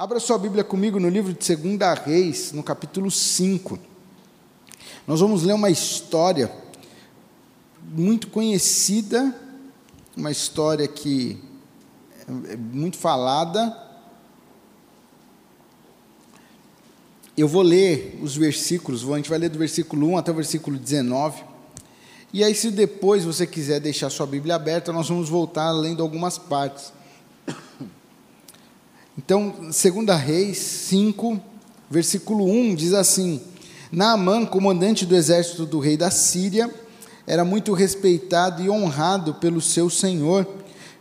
Abra sua Bíblia comigo no livro de 2 Reis, no capítulo 5. Nós vamos ler uma história muito conhecida, uma história que é muito falada. Eu vou ler os versículos, a gente vai ler do versículo 1 até o versículo 19. E aí, se depois você quiser deixar sua Bíblia aberta, nós vamos voltar lendo algumas partes. Então, 2 Reis 5, versículo 1 diz assim: Naamã, comandante do exército do rei da Síria, era muito respeitado e honrado pelo seu senhor,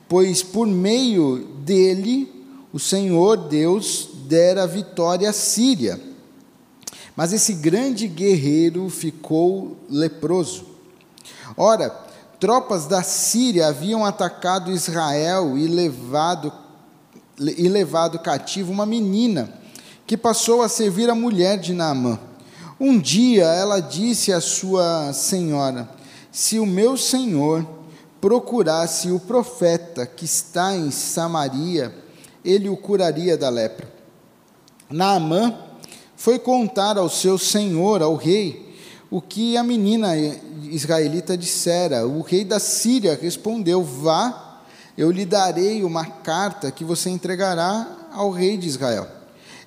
pois por meio dele o Senhor Deus dera vitória à Síria. Mas esse grande guerreiro ficou leproso. Ora, tropas da Síria haviam atacado Israel e levado e levado cativo uma menina que passou a servir a mulher de Naamã. Um dia ela disse à sua senhora: Se o meu senhor procurasse o profeta que está em Samaria, ele o curaria da lepra. Naamã foi contar ao seu senhor, ao rei, o que a menina israelita dissera. O rei da Síria respondeu: Vá eu lhe darei uma carta que você entregará ao rei de Israel.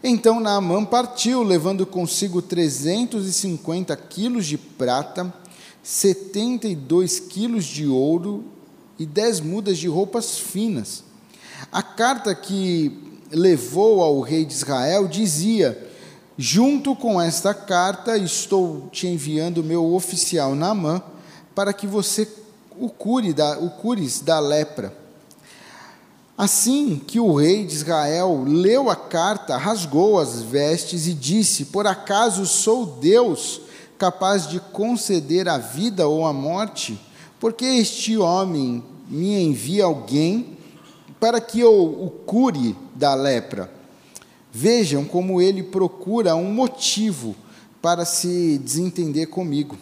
Então Naamã partiu, levando consigo 350 quilos de prata, 72 quilos de ouro e 10 mudas de roupas finas. A carta que levou ao rei de Israel dizia: Junto com esta carta, estou te enviando meu oficial Naamã para que você o cure da, o cures da lepra. Assim que o rei de Israel leu a carta, rasgou as vestes e disse: Por acaso sou Deus capaz de conceder a vida ou a morte? Porque este homem me envia alguém para que eu o cure da lepra. Vejam como ele procura um motivo para se desentender comigo.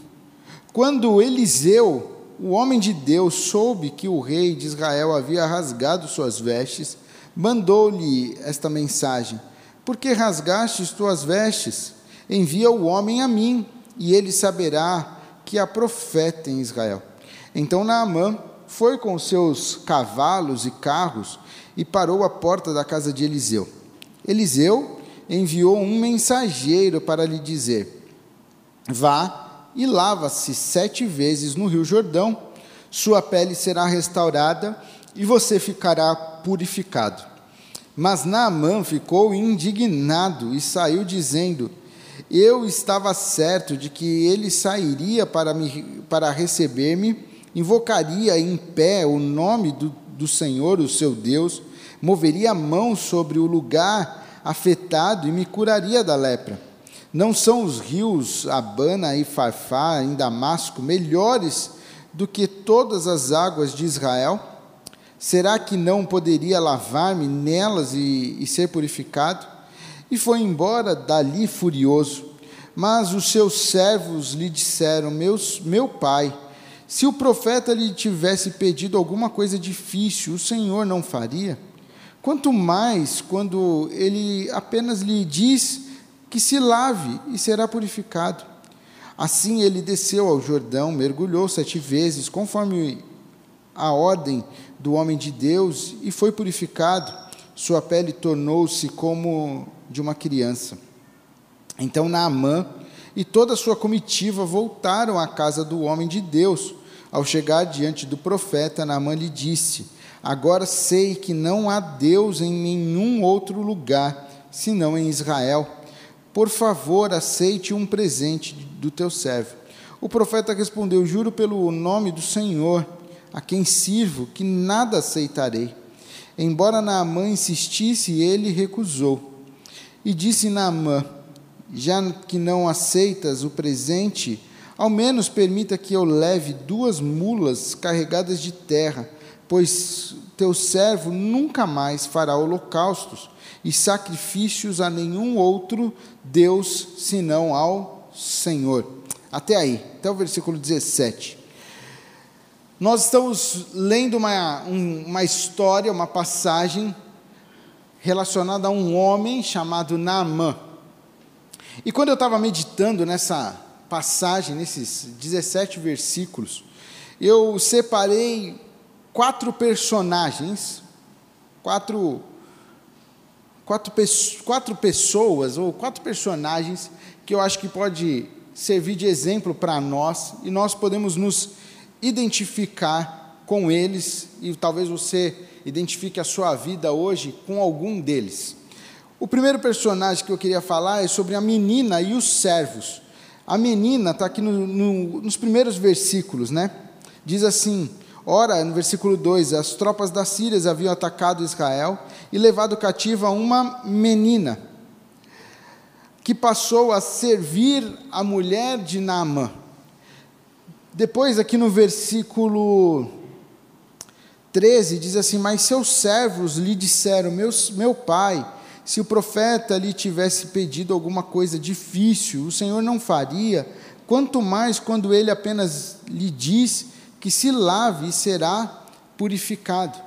Quando Eliseu o homem de Deus soube que o rei de Israel havia rasgado suas vestes, mandou-lhe esta mensagem: Por que rasgastes tuas vestes? Envia o homem a mim, e ele saberá que há profeta em Israel. Então Naamã foi com seus cavalos e carros e parou à porta da casa de Eliseu. Eliseu enviou um mensageiro para lhe dizer: Vá e lava-se sete vezes no rio Jordão, sua pele será restaurada e você ficará purificado. Mas Naamã ficou indignado e saiu dizendo: Eu estava certo de que ele sairia para, me, para receber-me, invocaria em pé o nome do, do Senhor, o seu Deus, moveria a mão sobre o lugar afetado e me curaria da lepra. Não são os rios Abana e Farfá em Damasco melhores do que todas as águas de Israel? Será que não poderia lavar-me nelas e, e ser purificado? E foi embora dali furioso. Mas os seus servos lhe disseram: Meus, Meu pai, se o profeta lhe tivesse pedido alguma coisa difícil, o Senhor não faria? Quanto mais quando ele apenas lhe diz que se lave e será purificado. Assim ele desceu ao Jordão, mergulhou sete vezes, conforme a ordem do homem de Deus, e foi purificado. Sua pele tornou-se como de uma criança. Então Naamã e toda a sua comitiva voltaram à casa do homem de Deus. Ao chegar diante do profeta, Naamã lhe disse: Agora sei que não há Deus em nenhum outro lugar, senão em Israel por favor, aceite um presente do teu servo. O profeta respondeu: Juro pelo nome do Senhor, a quem sirvo, que nada aceitarei. Embora Naamã insistisse, ele recusou. E disse Naamã: Já que não aceitas o presente, ao menos permita que eu leve duas mulas carregadas de terra, pois teu servo nunca mais fará holocaustos e sacrifícios a nenhum outro Deus senão ao Senhor. Até aí, até o versículo 17. Nós estamos lendo uma, uma história, uma passagem relacionada a um homem chamado Naamã. E quando eu estava meditando nessa passagem, nesses 17 versículos, eu separei quatro personagens, quatro, quatro, quatro pessoas, ou quatro personagens, que eu acho que pode servir de exemplo para nós, e nós podemos nos identificar com eles, e talvez você identifique a sua vida hoje com algum deles. O primeiro personagem que eu queria falar é sobre a menina e os servos. A menina está aqui no, no, nos primeiros versículos, né? Diz assim: Ora, no versículo 2: As tropas da Síria haviam atacado Israel e levado cativa uma menina, que passou a servir a mulher de Naamã. Depois, aqui no versículo 13, diz assim: Mas seus servos lhe disseram: Meu, meu pai, se o profeta lhe tivesse pedido alguma coisa difícil, o Senhor não faria, quanto mais quando ele apenas lhe diz que se lave e será purificado.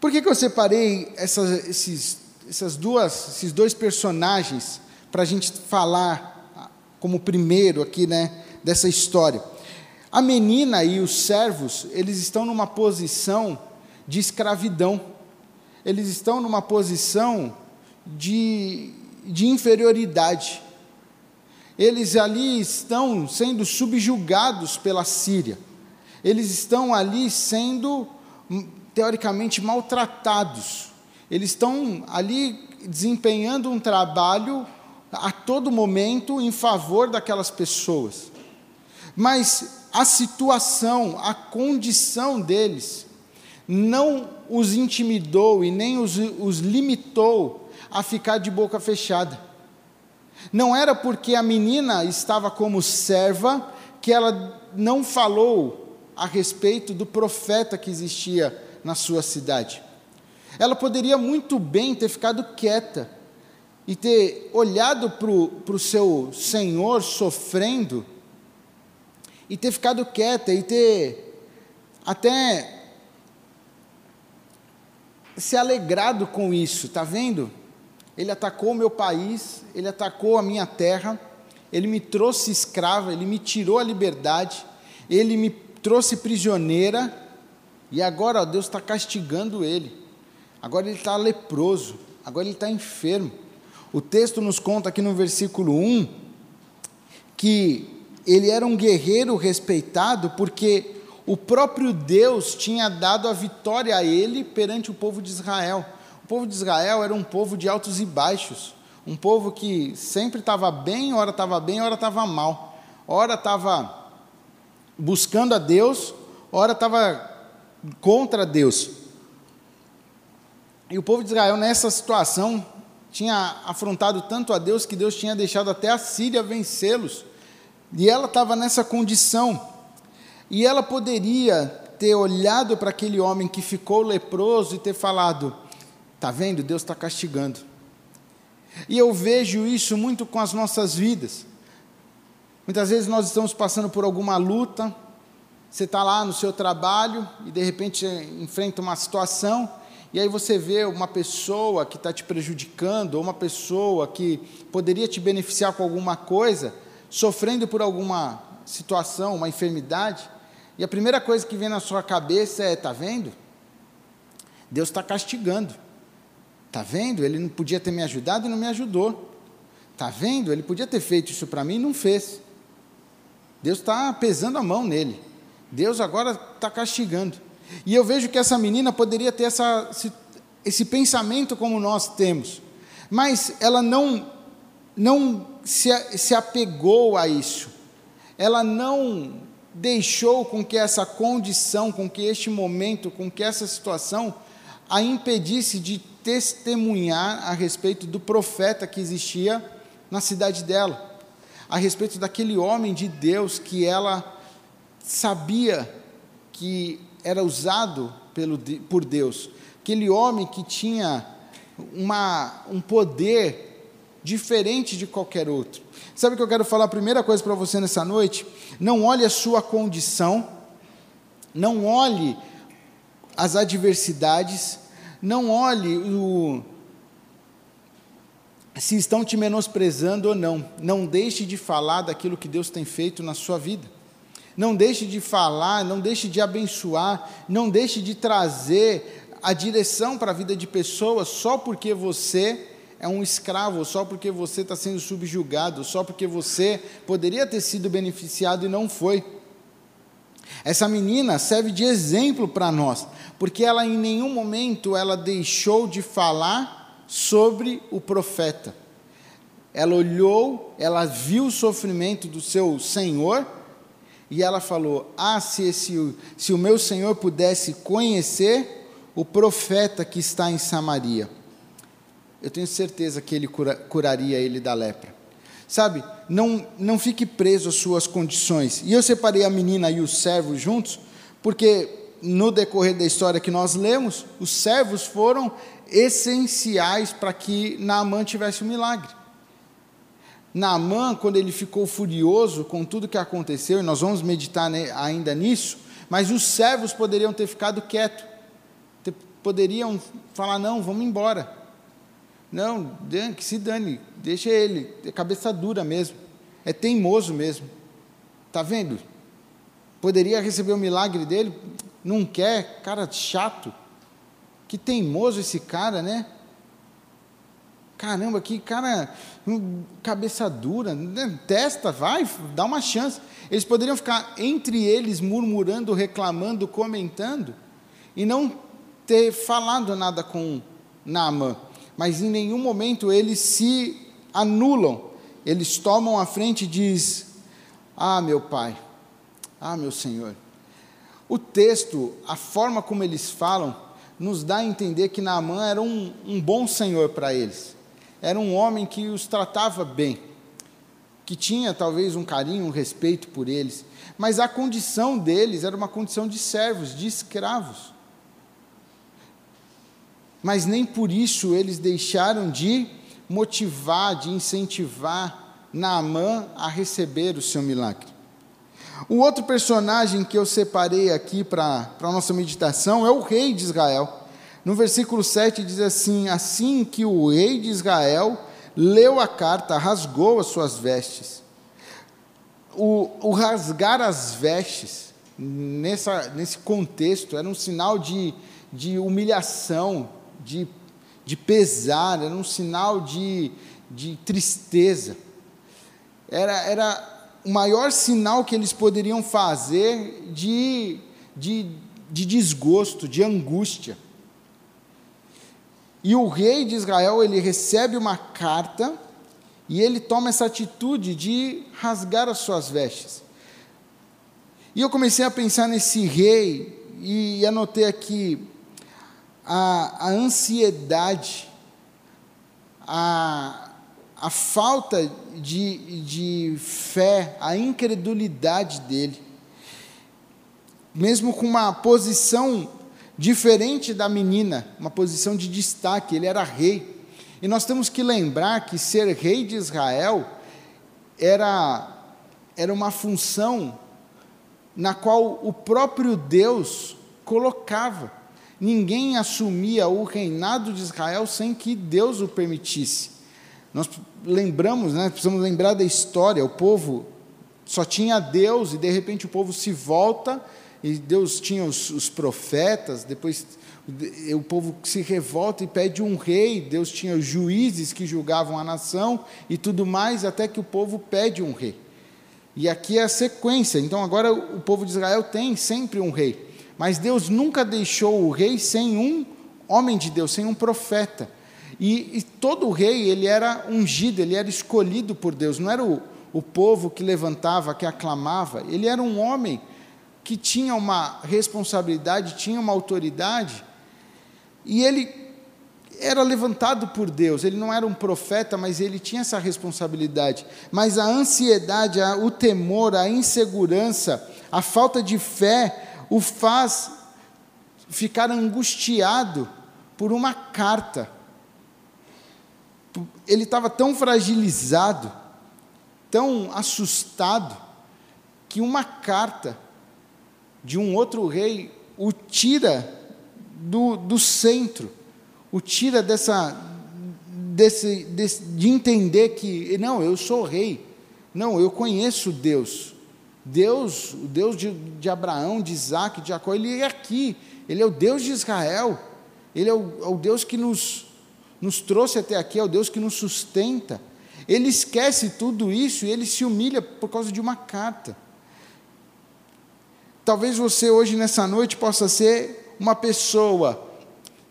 Por que, que eu separei essas, esses, essas duas, esses dois personagens para a gente falar como primeiro aqui, né, dessa história? A menina e os servos, eles estão numa posição de escravidão. Eles estão numa posição de, de inferioridade. Eles ali estão sendo subjugados pela Síria. Eles estão ali sendo, teoricamente, maltratados. Eles estão ali desempenhando um trabalho a todo momento em favor daquelas pessoas. Mas a situação, a condição deles, não os intimidou e nem os, os limitou a ficar de boca fechada. Não era porque a menina estava como serva que ela não falou a respeito do profeta que existia na sua cidade. Ela poderia muito bem ter ficado quieta e ter olhado para o seu senhor sofrendo e ter ficado quieta e ter até se alegrado com isso, está vendo? Ele atacou o meu país, ele atacou a minha terra, ele me trouxe escrava, ele me tirou a liberdade, ele me trouxe prisioneira, e agora ó, Deus está castigando ele. Agora ele está leproso, agora ele está enfermo. O texto nos conta aqui no versículo 1 que ele era um guerreiro respeitado porque o próprio Deus tinha dado a vitória a ele perante o povo de Israel. O povo de Israel era um povo de altos e baixos, um povo que sempre estava bem, ora estava bem, ora estava mal, ora estava buscando a Deus, ora estava contra Deus. E o povo de Israel, nessa situação, tinha afrontado tanto a Deus que Deus tinha deixado até a Síria vencê-los. E ela estava nessa condição. E ela poderia ter olhado para aquele homem que ficou leproso e ter falado: Está vendo? Deus está castigando. E eu vejo isso muito com as nossas vidas. Muitas vezes nós estamos passando por alguma luta, você está lá no seu trabalho e de repente enfrenta uma situação, e aí você vê uma pessoa que está te prejudicando, ou uma pessoa que poderia te beneficiar com alguma coisa, sofrendo por alguma situação, uma enfermidade, e a primeira coisa que vem na sua cabeça é: está vendo? Deus está castigando. Está vendo? Ele não podia ter me ajudado e não me ajudou. Está vendo? Ele podia ter feito isso para mim e não fez. Deus está pesando a mão nele. Deus agora está castigando. E eu vejo que essa menina poderia ter essa, esse pensamento como nós temos, mas ela não, não se, se apegou a isso, ela não deixou com que essa condição, com que este momento, com que essa situação a impedisse de testemunhar a respeito do profeta que existia na cidade dela, a respeito daquele homem de Deus que ela sabia que era usado pelo, por Deus, aquele homem que tinha uma, um poder diferente de qualquer outro. Sabe o que eu quero falar? A primeira coisa para você nessa noite: não olhe a sua condição, não olhe as adversidades, não olhe o, se estão te menosprezando ou não. Não deixe de falar daquilo que Deus tem feito na sua vida. Não deixe de falar, não deixe de abençoar, não deixe de trazer a direção para a vida de pessoas só porque você é um escravo, só porque você está sendo subjugado, só porque você poderia ter sido beneficiado e não foi. Essa menina serve de exemplo para nós, porque ela em nenhum momento ela deixou de falar sobre o profeta. Ela olhou, ela viu o sofrimento do seu Senhor e ela falou: Ah, se, esse, se o meu Senhor pudesse conhecer o profeta que está em Samaria, eu tenho certeza que ele cura, curaria ele da lepra. Sabe, não, não fique preso às suas condições. E eu separei a menina e os servos juntos, porque no decorrer da história que nós lemos, os servos foram essenciais para que Naamã tivesse o um milagre. Naamã, quando ele ficou furioso com tudo que aconteceu, e nós vamos meditar ainda nisso, mas os servos poderiam ter ficado quietos, poderiam falar: não, vamos embora. Não, que se dane, deixa ele, é cabeça dura mesmo, é teimoso mesmo. Está vendo? Poderia receber o milagre dele, não quer, cara chato. Que teimoso esse cara, né? Caramba, que cara, hum, cabeça dura, né? testa, vai, dá uma chance. Eles poderiam ficar entre eles murmurando, reclamando, comentando, e não ter falado nada com Naamã mas em nenhum momento eles se anulam. Eles tomam a frente e diz: "Ah, meu pai. Ah, meu Senhor". O texto, a forma como eles falam, nos dá a entender que Naamã era um, um bom senhor para eles. Era um homem que os tratava bem, que tinha talvez um carinho, um respeito por eles, mas a condição deles era uma condição de servos, de escravos mas nem por isso eles deixaram de motivar, de incentivar Naamã a receber o seu milagre. O outro personagem que eu separei aqui para a nossa meditação é o rei de Israel. No versículo 7 diz assim: Assim que o rei de Israel leu a carta, rasgou as suas vestes. O, o rasgar as vestes, nessa, nesse contexto, era um sinal de, de humilhação, de, de pesar, era um sinal de, de tristeza. Era, era o maior sinal que eles poderiam fazer de, de, de desgosto, de angústia. E o rei de Israel, ele recebe uma carta e ele toma essa atitude de rasgar as suas vestes. E eu comecei a pensar nesse rei e anotei aqui a, a ansiedade, a, a falta de, de fé, a incredulidade dele, mesmo com uma posição diferente da menina, uma posição de destaque, ele era rei. E nós temos que lembrar que ser rei de Israel era, era uma função na qual o próprio Deus colocava. Ninguém assumia o reinado de Israel sem que Deus o permitisse. Nós lembramos, né, precisamos lembrar da história, o povo só tinha Deus e de repente o povo se volta e Deus tinha os, os profetas, depois o povo se revolta e pede um rei, Deus tinha os juízes que julgavam a nação e tudo mais, até que o povo pede um rei. E aqui é a sequência, então agora o povo de Israel tem sempre um rei. Mas Deus nunca deixou o rei sem um homem de Deus, sem um profeta. E, e todo rei, ele era ungido, ele era escolhido por Deus, não era o, o povo que levantava, que aclamava, ele era um homem que tinha uma responsabilidade, tinha uma autoridade, e ele era levantado por Deus, ele não era um profeta, mas ele tinha essa responsabilidade. Mas a ansiedade, o temor, a insegurança, a falta de fé, o faz ficar angustiado por uma carta. Ele estava tão fragilizado, tão assustado, que uma carta de um outro rei o tira do, do centro, o tira dessa, desse, desse, de entender que, não, eu sou rei, não, eu conheço Deus. Deus, o Deus de, de Abraão, de Isaac, de Jacó, ele é aqui, ele é o Deus de Israel, ele é o, é o Deus que nos, nos trouxe até aqui, é o Deus que nos sustenta. Ele esquece tudo isso e ele se humilha por causa de uma carta. Talvez você hoje, nessa noite, possa ser uma pessoa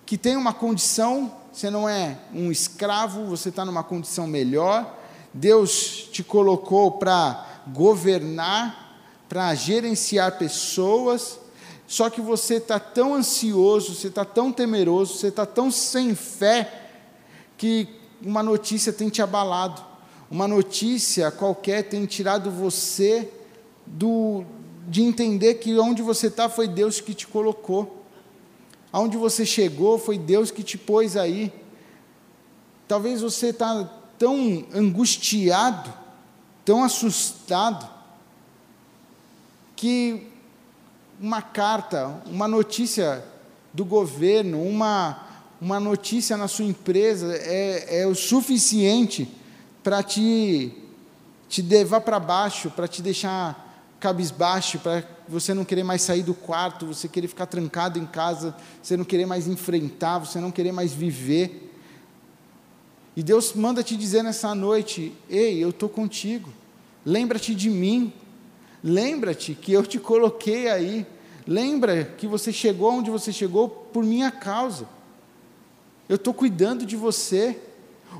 que tem uma condição, você não é um escravo, você está numa condição melhor, Deus te colocou para governar, para gerenciar pessoas, só que você está tão ansioso, você está tão temeroso, você está tão sem fé, que uma notícia tem te abalado, uma notícia qualquer tem tirado você do, de entender que onde você está foi Deus que te colocou. Aonde você chegou foi Deus que te pôs aí. Talvez você está tão angustiado, tão assustado, que uma carta, uma notícia do governo, uma, uma notícia na sua empresa é, é o suficiente para te, te levar para baixo, para te deixar cabisbaixo, para você não querer mais sair do quarto, você querer ficar trancado em casa, você não querer mais enfrentar, você não querer mais viver. E Deus manda te dizer nessa noite: Ei, eu estou contigo, lembra-te de mim, lembra-te que eu te coloquei aí, lembra que você chegou onde você chegou por minha causa, eu estou cuidando de você.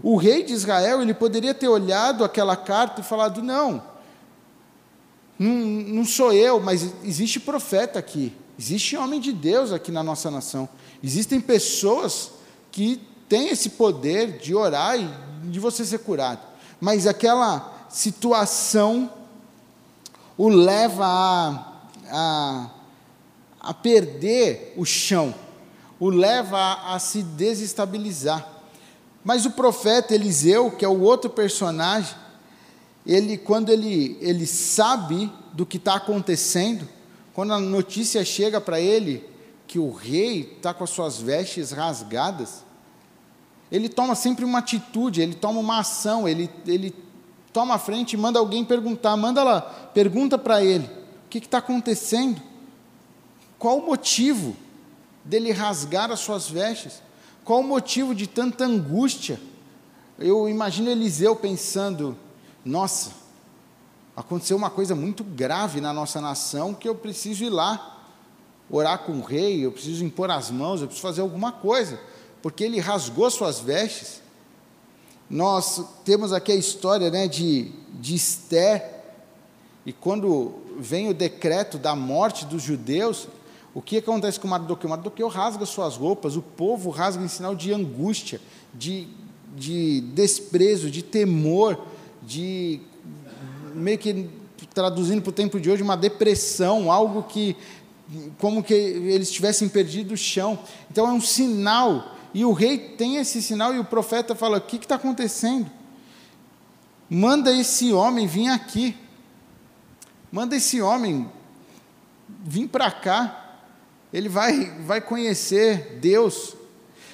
O rei de Israel, ele poderia ter olhado aquela carta e falado: Não, não, sou eu, mas existe profeta aqui, existe homem de Deus aqui na nossa nação, existem pessoas que têm esse poder de orar e de você ser curado, mas aquela situação o leva a, a, a perder o chão, o leva a, se desestabilizar. Mas o profeta Eliseu, que é o outro personagem, ele, quando ele, ele sabe do que está acontecendo, quando a notícia chega para ele que o rei está com as suas vestes rasgadas, ele toma sempre uma atitude, ele toma uma ação, ele, ele toma a frente e manda alguém perguntar, manda lá, pergunta para ele, o que está acontecendo? Qual o motivo dele rasgar as suas vestes? Qual o motivo de tanta angústia? Eu imagino Eliseu pensando, nossa, aconteceu uma coisa muito grave na nossa nação que eu preciso ir lá orar com o rei, eu preciso impor as mãos, eu preciso fazer alguma coisa, porque ele rasgou suas vestes. Nós temos aqui a história né, de, de Esther, e quando vem o decreto da morte dos judeus, o que acontece com Mardoqueu? Mardoqueu rasga suas roupas, o povo rasga em sinal de angústia, de, de desprezo, de temor, de meio que traduzindo para o tempo de hoje, uma depressão, algo que como que eles tivessem perdido o chão. Então é um sinal, e o rei tem esse sinal, e o profeta fala: o que está acontecendo? Manda esse homem vir aqui, manda esse homem vir para cá, ele vai, vai conhecer Deus.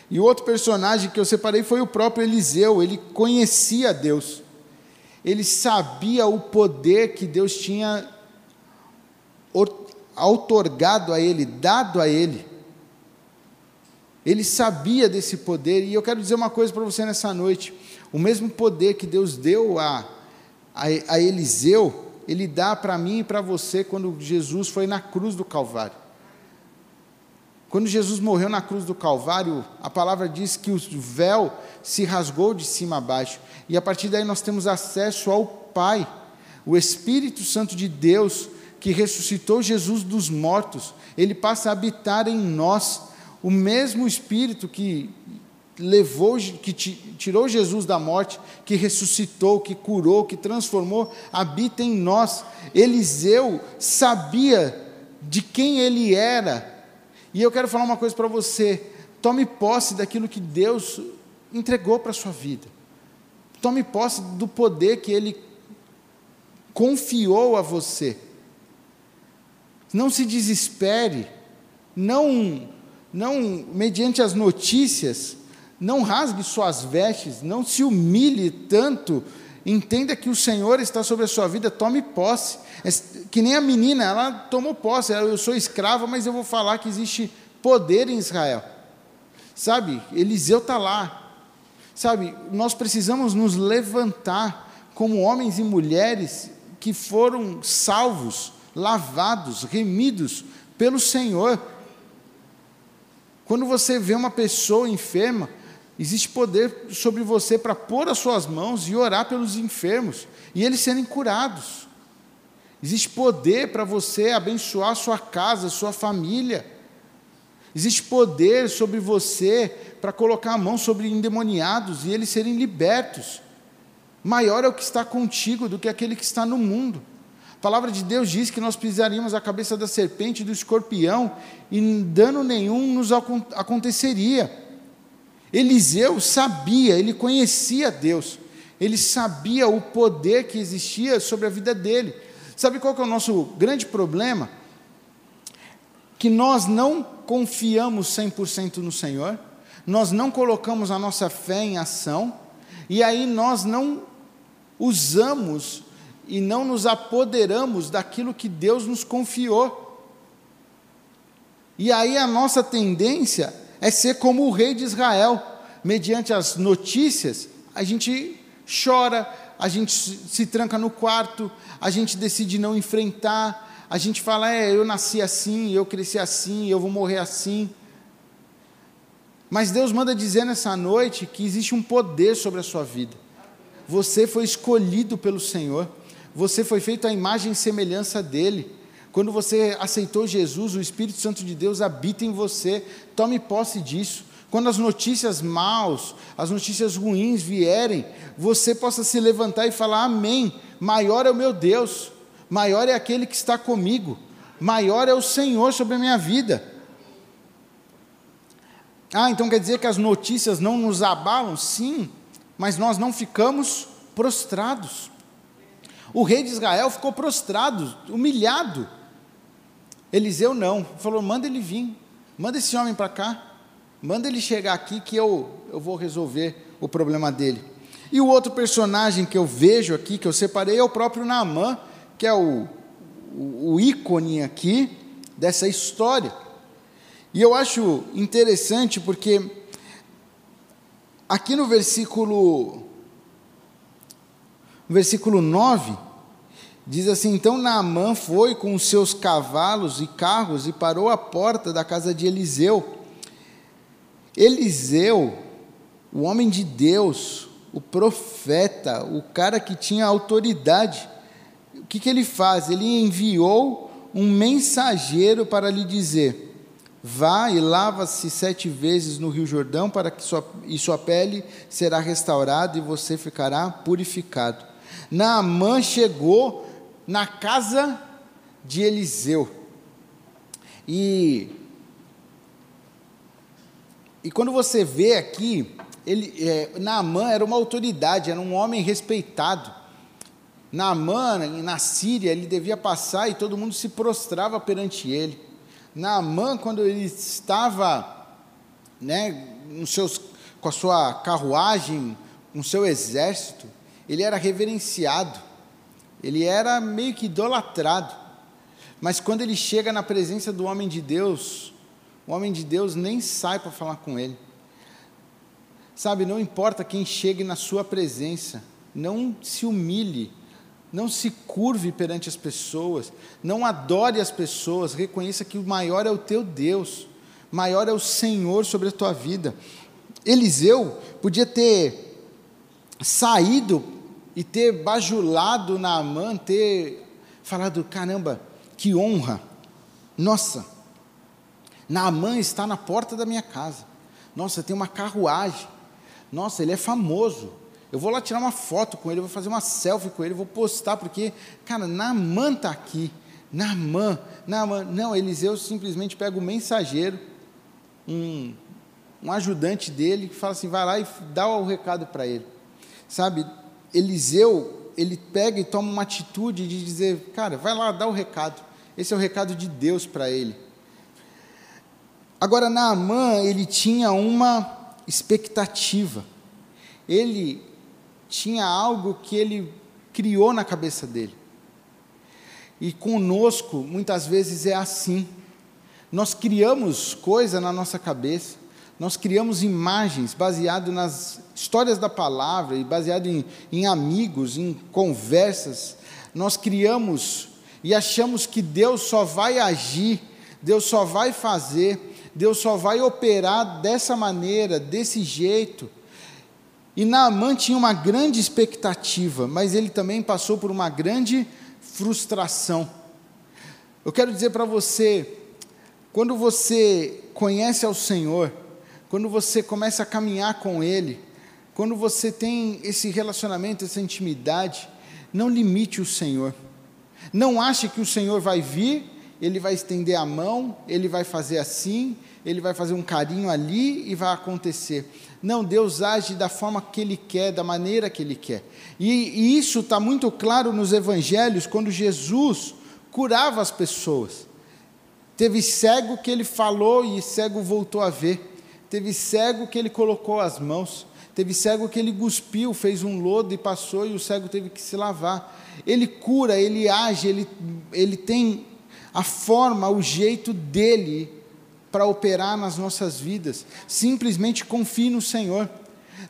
E o outro personagem que eu separei foi o próprio Eliseu, ele conhecia Deus ele sabia o poder que Deus tinha outorgado a ele, dado a ele. Ele sabia desse poder, e eu quero dizer uma coisa para você nessa noite: o mesmo poder que Deus deu a, a, a Eliseu, ele dá para mim e para você quando Jesus foi na cruz do Calvário. Quando Jesus morreu na cruz do Calvário, a palavra diz que o véu se rasgou de cima a baixo, e a partir daí nós temos acesso ao Pai, o Espírito Santo de Deus, que ressuscitou Jesus dos mortos, ele passa a habitar em nós, o mesmo Espírito que levou, que tirou Jesus da morte, que ressuscitou, que curou, que transformou, habita em nós. Eliseu sabia de quem ele era, e eu quero falar uma coisa para você: tome posse daquilo que Deus entregou para a sua vida. Tome posse do poder que Ele confiou a você. Não se desespere, não, não mediante as notícias, não rasgue suas vestes, não se humilhe tanto, entenda que o Senhor está sobre a sua vida, tome posse. É que nem a menina, ela tomou posse, eu sou escrava, mas eu vou falar que existe poder em Israel. Sabe, Eliseu está lá. Sabe, nós precisamos nos levantar como homens e mulheres que foram salvos, lavados, remidos pelo Senhor. Quando você vê uma pessoa enferma, existe poder sobre você para pôr as suas mãos e orar pelos enfermos e eles serem curados. Existe poder para você abençoar a sua casa, sua família. Existe poder sobre você para colocar a mão sobre endemoniados e eles serem libertos. Maior é o que está contigo do que aquele que está no mundo. A palavra de Deus diz que nós pisaríamos a cabeça da serpente e do escorpião e dano nenhum nos aconteceria. Eliseu sabia, ele conhecia Deus, ele sabia o poder que existia sobre a vida dele. Sabe qual é o nosso grande problema? Que nós não confiamos 100% no Senhor, nós não colocamos a nossa fé em ação, e aí nós não usamos e não nos apoderamos daquilo que Deus nos confiou. E aí a nossa tendência é ser como o rei de Israel. Mediante as notícias, a gente chora, a gente se tranca no quarto, a gente decide não enfrentar, a gente fala: é, eu nasci assim, eu cresci assim, eu vou morrer assim. Mas Deus manda dizer nessa noite que existe um poder sobre a sua vida. Você foi escolhido pelo Senhor, você foi feito à imagem e semelhança dEle. Quando você aceitou Jesus, o Espírito Santo de Deus habita em você. Tome posse disso. Quando as notícias maus, as notícias ruins vierem, você possa se levantar e falar: Amém. Maior é o meu Deus, maior é aquele que está comigo, maior é o Senhor sobre a minha vida. Ah, então quer dizer que as notícias não nos abalam? Sim, mas nós não ficamos prostrados. O rei de Israel ficou prostrado, humilhado. Eliseu não, falou: manda ele vir, manda esse homem para cá, manda ele chegar aqui que eu, eu vou resolver o problema dele. E o outro personagem que eu vejo aqui, que eu separei, é o próprio Naamã, que é o, o, o ícone aqui dessa história. E eu acho interessante porque aqui no versículo, no versículo 9, Diz assim: Então Naamã foi com os seus cavalos e carros e parou à porta da casa de Eliseu. Eliseu, o homem de Deus, o profeta, o cara que tinha autoridade, o que, que ele faz? Ele enviou um mensageiro para lhe dizer: Vá e lava-se sete vezes no Rio Jordão, para que sua, e sua pele será restaurada e você ficará purificado. Naamã chegou na casa de Eliseu. E, e quando você vê aqui, ele, é, Naamã era uma autoridade, era um homem respeitado. Naamã, na Síria, ele devia passar e todo mundo se prostrava perante ele. Naamã, quando ele estava né, nos seus, com a sua carruagem, com o seu exército, ele era reverenciado ele era meio que idolatrado. Mas quando ele chega na presença do homem de Deus, o homem de Deus nem sai para falar com ele. Sabe, não importa quem chegue na sua presença, não se humilhe, não se curve perante as pessoas, não adore as pessoas, reconheça que o maior é o teu Deus, maior é o Senhor sobre a tua vida. Eliseu podia ter saído e ter bajulado Naamã, ter falado: caramba, que honra, nossa, Naamã está na porta da minha casa, nossa, tem uma carruagem, nossa, ele é famoso, eu vou lá tirar uma foto com ele, vou fazer uma selfie com ele, vou postar, porque, cara, Naamã está aqui, Naamã, Naamã, não, Eliseu simplesmente pega o mensageiro, um, um ajudante dele, que fala assim, vai lá e dá o recado para ele, sabe, Eliseu, ele pega e toma uma atitude de dizer, cara, vai lá, dá o recado. Esse é o recado de Deus para ele. Agora, Naamã, ele tinha uma expectativa. Ele tinha algo que ele criou na cabeça dele. E conosco, muitas vezes é assim. Nós criamos coisa na nossa cabeça, nós criamos imagens baseado nas histórias da palavra e baseado em, em amigos, em conversas. Nós criamos e achamos que Deus só vai agir, Deus só vai fazer, Deus só vai operar dessa maneira, desse jeito. E Naamã tinha uma grande expectativa, mas ele também passou por uma grande frustração. Eu quero dizer para você, quando você conhece ao Senhor, quando você começa a caminhar com Ele, quando você tem esse relacionamento, essa intimidade, não limite o Senhor. Não ache que o Senhor vai vir, Ele vai estender a mão, Ele vai fazer assim, Ele vai fazer um carinho ali e vai acontecer. Não, Deus age da forma que Ele quer, da maneira que Ele quer. E, e isso está muito claro nos evangelhos, quando Jesus curava as pessoas. Teve cego que ele falou e cego voltou a ver. Teve cego que ele colocou as mãos. Teve cego que ele cuspiu, fez um lodo e passou, e o cego teve que se lavar. Ele cura, ele age, ele, ele tem a forma, o jeito dele para operar nas nossas vidas. Simplesmente confie no Senhor.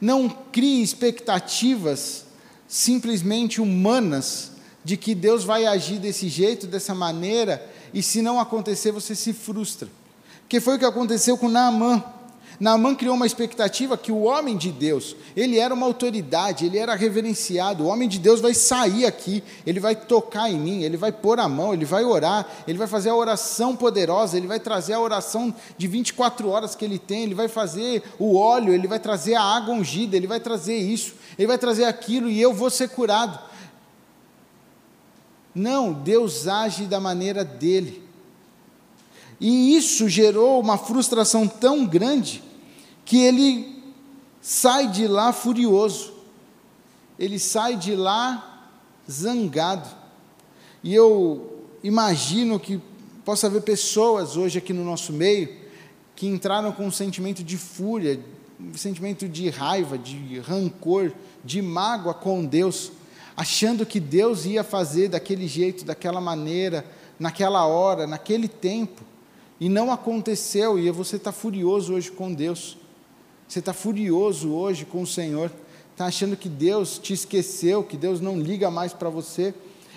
Não crie expectativas simplesmente humanas de que Deus vai agir desse jeito, dessa maneira, e se não acontecer, você se frustra. Que foi o que aconteceu com Naamã. Naamã criou uma expectativa que o homem de Deus, ele era uma autoridade, ele era reverenciado, o homem de Deus vai sair aqui, ele vai tocar em mim, ele vai pôr a mão, ele vai orar, ele vai fazer a oração poderosa, ele vai trazer a oração de 24 horas que ele tem, ele vai fazer o óleo, ele vai trazer a água ungida, ele vai trazer isso, ele vai trazer aquilo e eu vou ser curado. Não, Deus age da maneira dele. E isso gerou uma frustração tão grande que ele sai de lá furioso, ele sai de lá zangado. E eu imagino que possa haver pessoas hoje aqui no nosso meio que entraram com um sentimento de fúria, um sentimento de raiva, de rancor, de mágoa com Deus, achando que Deus ia fazer daquele jeito, daquela maneira, naquela hora, naquele tempo. E não aconteceu, e você está furioso hoje com Deus. Você está furioso hoje com o Senhor. Está achando que Deus te esqueceu, que Deus não liga mais para você.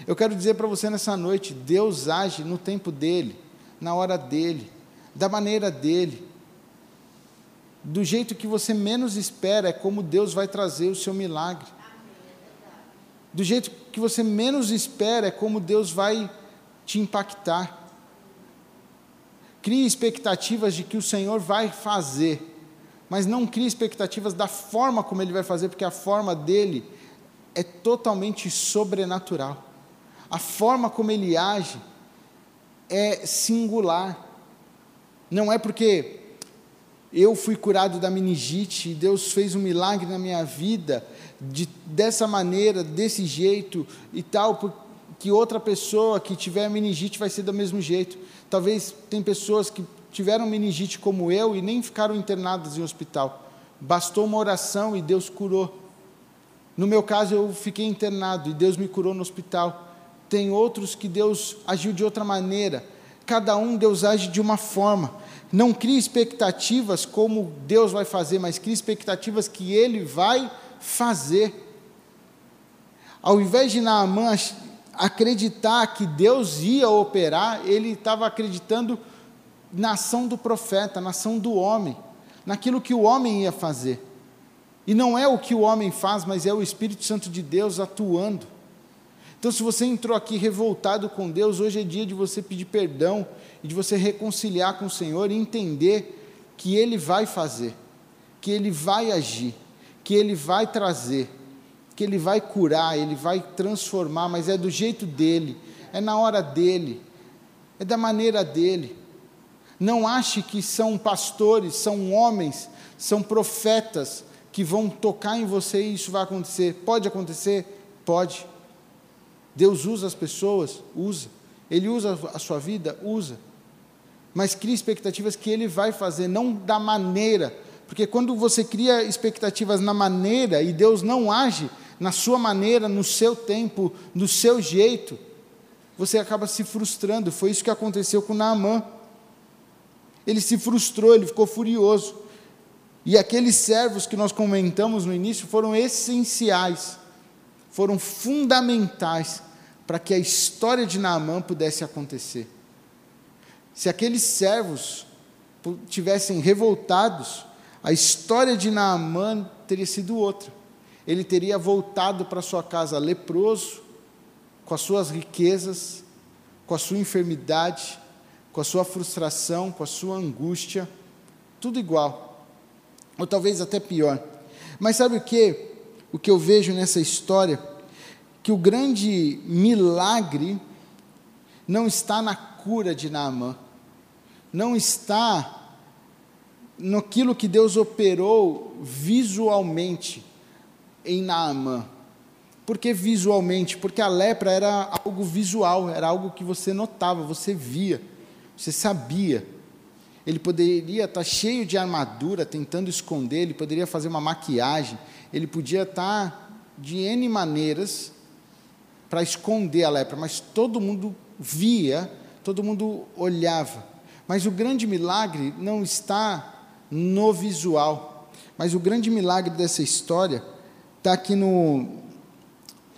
Eu quero dizer para você nessa noite: Deus age no tempo dele, na hora dele, da maneira dele. Do jeito que você menos espera, é como Deus vai trazer o seu milagre. Do jeito que você menos espera, é como Deus vai te impactar. Crie expectativas de que o Senhor vai fazer, mas não crie expectativas da forma como Ele vai fazer, porque a forma dele é totalmente sobrenatural. A forma como Ele age é singular. Não é porque eu fui curado da meningite e Deus fez um milagre na minha vida de, dessa maneira, desse jeito e tal, que outra pessoa que tiver meningite vai ser do mesmo jeito. Talvez tem pessoas que tiveram meningite como eu e nem ficaram internadas em hospital. Bastou uma oração e Deus curou. No meu caso, eu fiquei internado e Deus me curou no hospital. Tem outros que Deus agiu de outra maneira. Cada um Deus age de uma forma. Não crie expectativas como Deus vai fazer, mas crie expectativas que Ele vai fazer. Ao invés de Naamã acreditar que Deus ia operar, ele estava acreditando na ação do profeta, na ação do homem, naquilo que o homem ia fazer. E não é o que o homem faz, mas é o Espírito Santo de Deus atuando. Então, se você entrou aqui revoltado com Deus, hoje é dia de você pedir perdão e de você reconciliar com o Senhor e entender que Ele vai fazer, que Ele vai agir, que Ele vai trazer que Ele vai curar, Ele vai transformar, mas é do jeito dele, é na hora dele, é da maneira dele. Não ache que são pastores, são homens, são profetas que vão tocar em você e isso vai acontecer. Pode acontecer? Pode. Deus usa as pessoas? Usa. Ele usa a sua vida? Usa. Mas crie expectativas que Ele vai fazer, não da maneira Porque quando você cria expectativas na maneira e Deus não age na sua maneira, no seu tempo, no seu jeito, você acaba se frustrando. Foi isso que aconteceu com Naamã. Ele se frustrou, ele ficou furioso. E aqueles servos que nós comentamos no início foram essenciais, foram fundamentais para que a história de Naamã pudesse acontecer. Se aqueles servos tivessem revoltados, a história de Naamã teria sido outra. Ele teria voltado para sua casa leproso, com as suas riquezas, com a sua enfermidade, com a sua frustração, com a sua angústia, tudo igual. Ou talvez até pior. Mas sabe o que? O que eu vejo nessa história? Que o grande milagre não está na cura de Naamã, não está naquilo que Deus operou visualmente em Naamã. Por que visualmente? Porque a lepra era algo visual, era algo que você notava, você via, você sabia. Ele poderia estar cheio de armadura, tentando esconder, ele poderia fazer uma maquiagem, ele podia estar de N maneiras para esconder a lepra, mas todo mundo via, todo mundo olhava. Mas o grande milagre não está no visual. Mas o grande milagre dessa história está aqui no,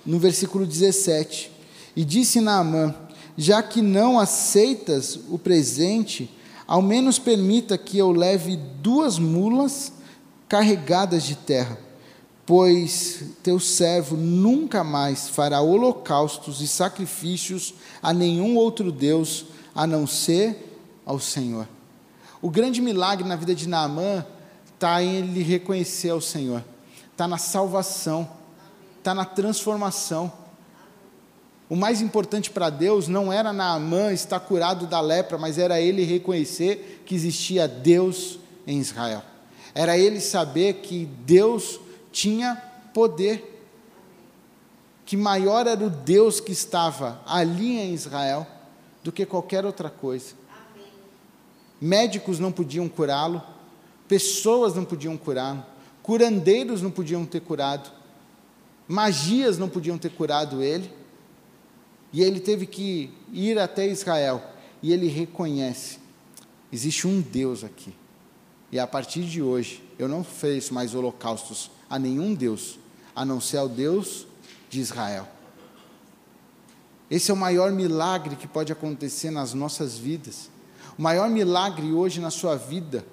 no versículo 17. E disse Naamã: Já que não aceitas o presente, ao menos permita que eu leve duas mulas carregadas de terra, pois teu servo nunca mais fará holocaustos e sacrifícios a nenhum outro Deus, a não ser ao Senhor. O grande milagre na vida de Naamã está em ele reconhecer ao Senhor, está na salvação, está na transformação. O mais importante para Deus não era Naamã estar curado da lepra, mas era ele reconhecer que existia Deus em Israel. Era ele saber que Deus tinha poder, que maior era o Deus que estava ali em Israel do que qualquer outra coisa médicos não podiam curá-lo, pessoas não podiam curá-lo, curandeiros não podiam ter curado, magias não podiam ter curado ele. E ele teve que ir até Israel e ele reconhece: existe um Deus aqui. E a partir de hoje, eu não ofereço mais holocaustos a nenhum Deus, a não ser ao Deus de Israel. Esse é o maior milagre que pode acontecer nas nossas vidas. O maior milagre hoje na sua vida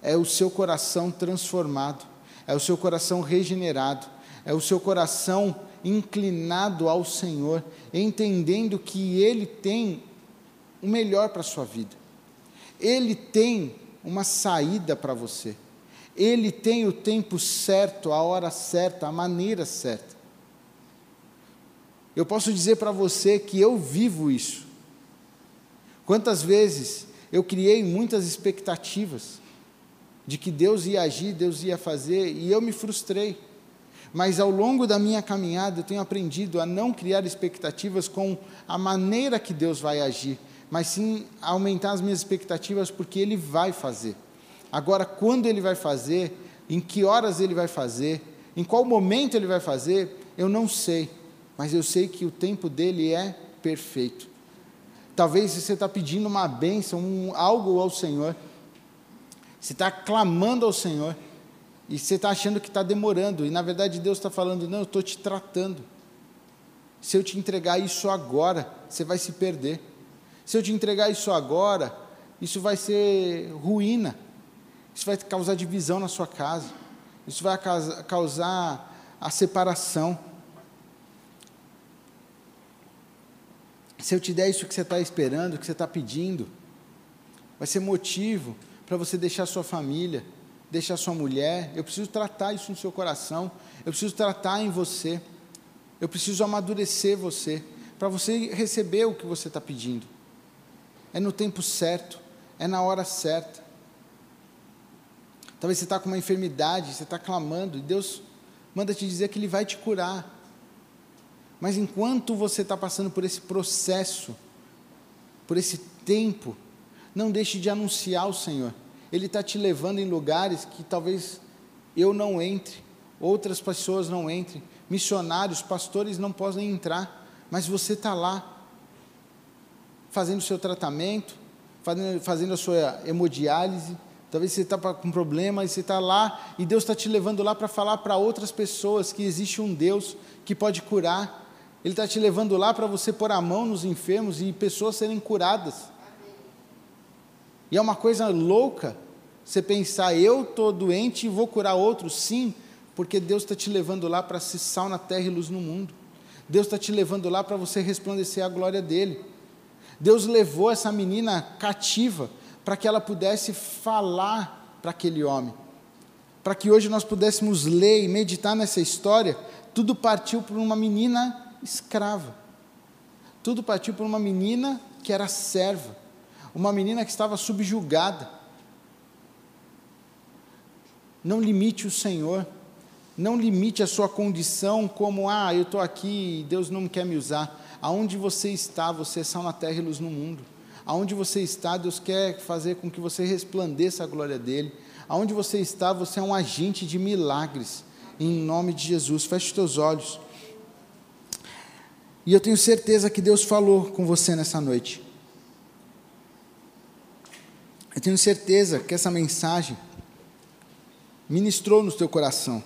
é o seu coração transformado, é o seu coração regenerado, é o seu coração inclinado ao Senhor, entendendo que Ele tem o melhor para a sua vida. Ele tem uma saída para você. Ele tem o tempo certo, a hora certa, a maneira certa. Eu posso dizer para você que eu vivo isso. Quantas vezes eu criei muitas expectativas de que Deus ia agir, Deus ia fazer, e eu me frustrei. Mas ao longo da minha caminhada, eu tenho aprendido a não criar expectativas com a maneira que Deus vai agir, mas sim aumentar as minhas expectativas porque Ele vai fazer. Agora, quando Ele vai fazer, em que horas Ele vai fazer, em qual momento Ele vai fazer, eu não sei, mas eu sei que o tempo dele é perfeito. Talvez você está pedindo uma bênção, um, algo ao Senhor. Você está clamando ao Senhor. E você está achando que está demorando. E na verdade Deus está falando: não, eu estou te tratando. Se eu te entregar isso agora, você vai se perder. Se eu te entregar isso agora, isso vai ser ruína. Isso vai causar divisão na sua casa. Isso vai causar a separação. Se eu te der isso que você está esperando, que você está pedindo, vai ser motivo para você deixar sua família, deixar sua mulher. Eu preciso tratar isso no seu coração. Eu preciso tratar em você. Eu preciso amadurecer você, para você receber o que você está pedindo. É no tempo certo, é na hora certa. Talvez você está com uma enfermidade, você está clamando, e Deus manda te dizer que Ele vai te curar. Mas enquanto você está passando por esse processo, por esse tempo, não deixe de anunciar o Senhor. Ele está te levando em lugares que talvez eu não entre, outras pessoas não entrem, missionários, pastores não podem entrar, mas você está lá, fazendo o seu tratamento, fazendo, fazendo a sua hemodiálise, talvez você está com problema e você está lá e Deus está te levando lá para falar para outras pessoas que existe um Deus que pode curar. Ele está te levando lá para você pôr a mão nos enfermos e pessoas serem curadas. E é uma coisa louca você pensar, eu estou doente e vou curar outros. Sim, porque Deus está te levando lá para ser sal na terra e luz no mundo. Deus está te levando lá para você resplandecer a glória dEle. Deus levou essa menina cativa para que ela pudesse falar para aquele homem. Para que hoje nós pudéssemos ler e meditar nessa história, tudo partiu por uma menina escrava. Tudo partiu por uma menina que era serva, uma menina que estava subjugada. Não limite o Senhor, não limite a sua condição como, ah, eu estou aqui, Deus não quer me usar. Aonde você está, você é sal na terra e luz no mundo. Aonde você está, Deus quer fazer com que você resplandeça a glória dele. Aonde você está, você é um agente de milagres. Em nome de Jesus, feche os teus olhos. E eu tenho certeza que Deus falou com você nessa noite. Eu tenho certeza que essa mensagem ministrou no teu coração.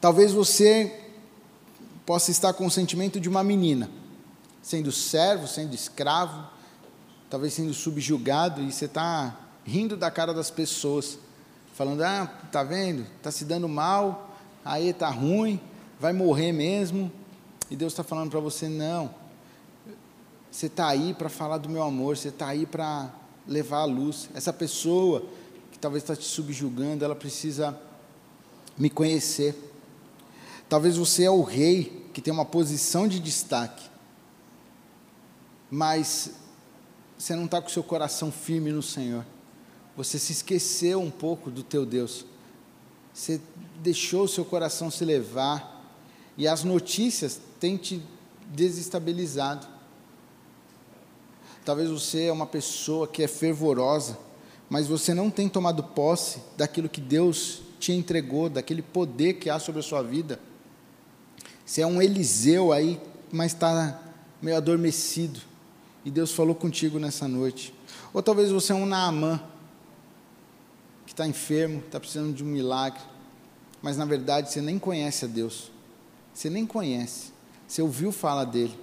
Talvez você possa estar com o sentimento de uma menina, sendo servo, sendo escravo, talvez sendo subjugado, e você está rindo da cara das pessoas, falando: ah, tá vendo, está se dando mal, aí está ruim, vai morrer mesmo. E Deus está falando para você: não, você está aí para falar do meu amor, você está aí para levar a luz. Essa pessoa talvez está te subjugando, ela precisa me conhecer. Talvez você é o rei que tem uma posição de destaque, mas você não está com o seu coração firme no Senhor. Você se esqueceu um pouco do teu Deus. Você deixou o seu coração se levar e as notícias têm te desestabilizado. Talvez você é uma pessoa que é fervorosa, mas você não tem tomado posse daquilo que Deus te entregou, daquele poder que há sobre a sua vida. Você é um Eliseu aí, mas está meio adormecido. E Deus falou contigo nessa noite. Ou talvez você é um Naamã, que está enfermo, está precisando de um milagre. Mas na verdade você nem conhece a Deus. Você nem conhece. Você ouviu falar dele.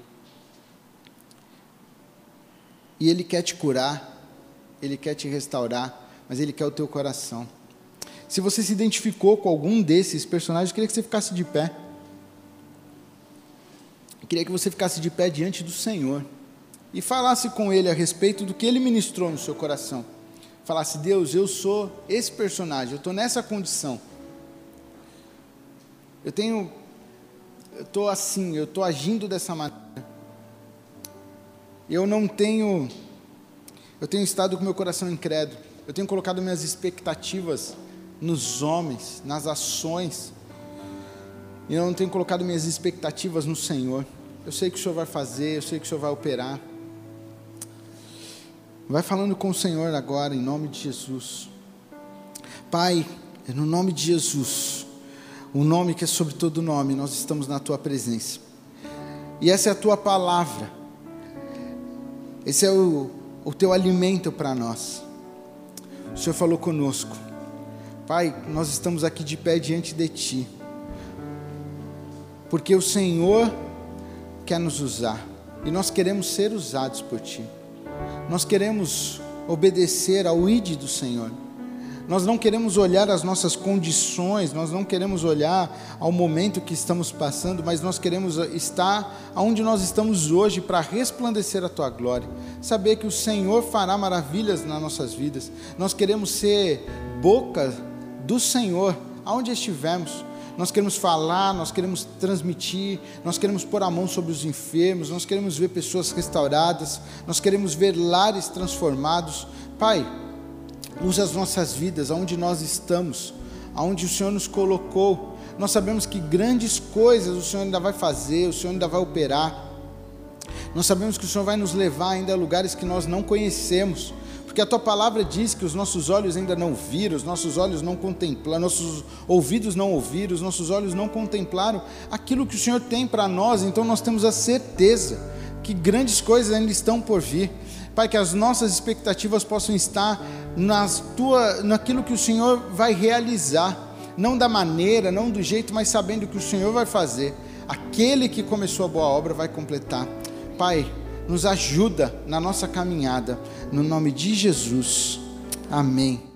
E ele quer te curar, ele quer te restaurar, mas ele quer o teu coração. Se você se identificou com algum desses personagens, eu queria que você ficasse de pé. Eu queria que você ficasse de pé diante do Senhor e falasse com Ele a respeito do que Ele ministrou no seu coração. Falasse, Deus, eu sou esse personagem, eu estou nessa condição. Eu tenho, eu estou assim, eu estou agindo dessa maneira. Eu não tenho, eu tenho estado com meu coração incrédulo. Eu tenho colocado minhas expectativas nos homens, nas ações. E eu não tenho colocado minhas expectativas no Senhor. Eu sei que o Senhor vai fazer, eu sei que o Senhor vai operar. Vai falando com o Senhor agora, em nome de Jesus. Pai, no nome de Jesus, o nome que é sobre todo nome, nós estamos na tua presença. E essa é a tua palavra. Esse é o, o teu alimento para nós. O Senhor falou conosco. Pai, nós estamos aqui de pé diante de Ti. Porque o Senhor quer nos usar e nós queremos ser usados por Ti. Nós queremos obedecer ao ID do Senhor. Nós não queremos olhar as nossas condições, nós não queremos olhar ao momento que estamos passando, mas nós queremos estar onde nós estamos hoje para resplandecer a tua glória. Saber que o Senhor fará maravilhas nas nossas vidas. Nós queremos ser boca do Senhor aonde estivermos. Nós queremos falar, nós queremos transmitir, nós queremos pôr a mão sobre os enfermos, nós queremos ver pessoas restauradas, nós queremos ver lares transformados. Pai, usa as nossas vidas, aonde nós estamos, aonde o Senhor nos colocou. Nós sabemos que grandes coisas o Senhor ainda vai fazer, o Senhor ainda vai operar. Nós sabemos que o Senhor vai nos levar ainda a lugares que nós não conhecemos porque a tua palavra diz que os nossos olhos ainda não viram, os nossos olhos não contemplaram, nossos ouvidos não ouviram, os nossos olhos não contemplaram aquilo que o Senhor tem para nós, então nós temos a certeza que grandes coisas ainda estão por vir. Pai, que as nossas expectativas possam estar nas tua, naquilo que o Senhor vai realizar, não da maneira, não do jeito, mas sabendo que o Senhor vai fazer. Aquele que começou a boa obra vai completar. Pai, nos ajuda na nossa caminhada, no nome de Jesus. Amém.